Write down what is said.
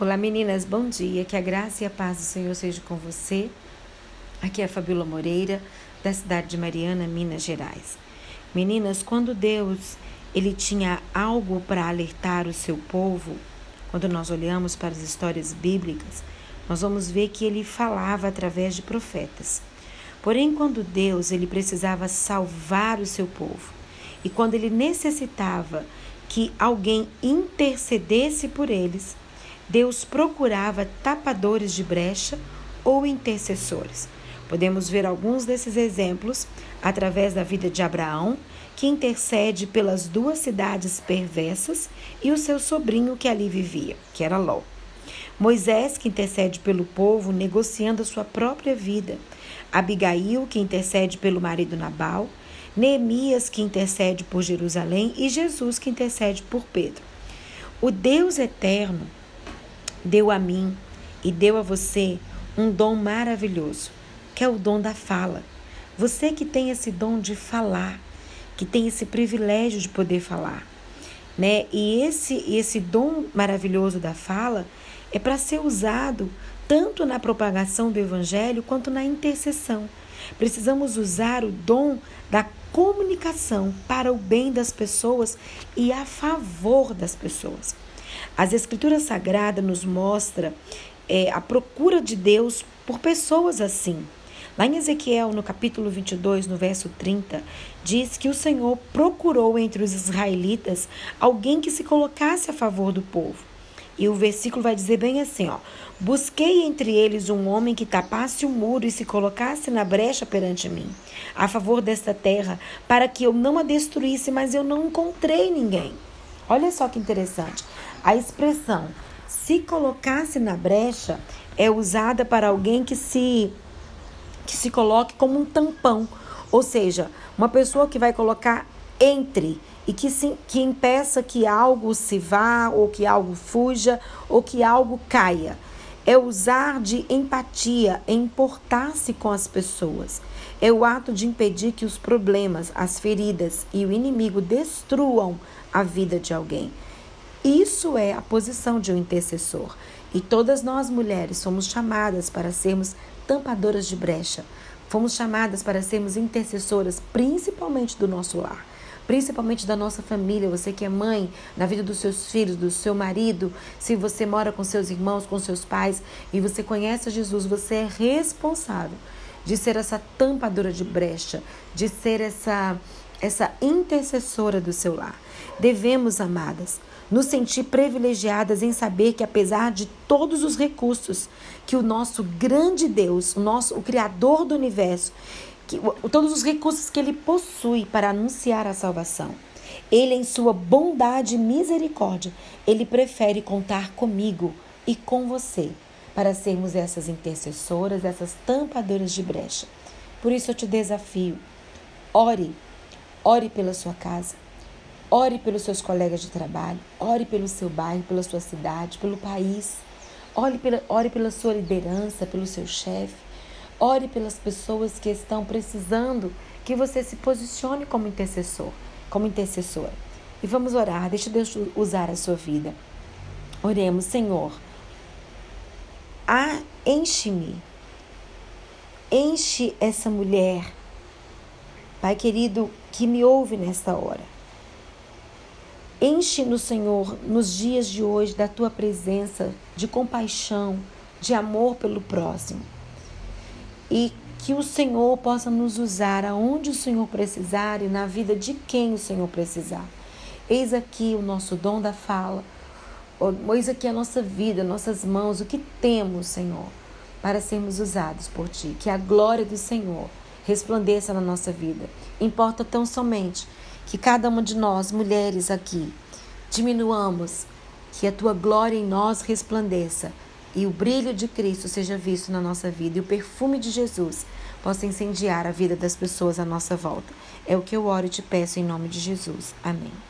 Olá meninas, bom dia. Que a graça e a paz do Senhor seja com você. Aqui é a Fabíola Moreira, da cidade de Mariana, Minas Gerais. Meninas, quando Deus ele tinha algo para alertar o seu povo, quando nós olhamos para as histórias bíblicas, nós vamos ver que ele falava através de profetas. Porém, quando Deus ele precisava salvar o seu povo e quando ele necessitava que alguém intercedesse por eles, Deus procurava tapadores de brecha ou intercessores. Podemos ver alguns desses exemplos através da vida de Abraão, que intercede pelas duas cidades perversas e o seu sobrinho que ali vivia, que era Ló. Moisés, que intercede pelo povo, negociando a sua própria vida. Abigail, que intercede pelo marido Nabal. Neemias, que intercede por Jerusalém. E Jesus, que intercede por Pedro. O Deus eterno deu a mim e deu a você um dom maravilhoso, que é o dom da fala. Você que tem esse dom de falar, que tem esse privilégio de poder falar, né? E esse esse dom maravilhoso da fala é para ser usado tanto na propagação do evangelho quanto na intercessão. Precisamos usar o dom da comunicação para o bem das pessoas e a favor das pessoas. As Escrituras Sagradas nos mostra é, a procura de Deus por pessoas assim. Lá em Ezequiel, no capítulo 22, no verso 30, diz que o Senhor procurou entre os israelitas alguém que se colocasse a favor do povo. E o versículo vai dizer bem assim, ó: Busquei entre eles um homem que tapasse o muro e se colocasse na brecha perante mim, a favor desta terra, para que eu não a destruísse, mas eu não encontrei ninguém. Olha só que interessante. A expressão se colocasse na brecha é usada para alguém que se que se coloque como um tampão, ou seja, uma pessoa que vai colocar entre e que, se, que impeça que algo se vá, ou que algo fuja, ou que algo caia. É usar de empatia, é importar-se com as pessoas. É o ato de impedir que os problemas, as feridas e o inimigo destruam a vida de alguém. Isso é a posição de um intercessor. E todas nós mulheres somos chamadas para sermos tampadoras de brecha. Fomos chamadas para sermos intercessoras, principalmente do nosso lar, principalmente da nossa família. Você que é mãe, na vida dos seus filhos, do seu marido, se você mora com seus irmãos, com seus pais e você conhece Jesus, você é responsável de ser essa tampadora de brecha, de ser essa essa intercessora do seu lar. Devemos, amadas, nos sentir privilegiadas em saber que apesar de todos os recursos que o nosso grande Deus, o nosso o criador do universo, que, todos os recursos que ele possui para anunciar a salvação, ele em sua bondade e misericórdia, ele prefere contar comigo e com você para sermos essas intercessoras, essas tampadoras de brecha. Por isso eu te desafio. Ore, ore pela sua casa, Ore pelos seus colegas de trabalho, ore pelo seu bairro, pela sua cidade, pelo país. Ore pela, ore pela sua liderança, pelo seu chefe. Ore pelas pessoas que estão precisando que você se posicione como intercessor, como intercessora. E vamos orar, deixa Deus usar a sua vida. Oremos, Senhor. Ah, enche-me. Enche essa mulher, Pai querido, que me ouve nesta hora. Enche-nos, Senhor, nos dias de hoje da tua presença, de compaixão, de amor pelo próximo. E que o Senhor possa nos usar aonde o Senhor precisar e na vida de quem o Senhor precisar. Eis aqui o nosso dom da fala, eis aqui a nossa vida, nossas mãos, o que temos, Senhor, para sermos usados por Ti. Que a glória do Senhor resplandeça na nossa vida. Importa tão somente que cada uma de nós, mulheres aqui, diminuamos, que a tua glória em nós resplandeça e o brilho de Cristo seja visto na nossa vida e o perfume de Jesus possa incendiar a vida das pessoas à nossa volta. É o que eu oro e te peço em nome de Jesus. Amém.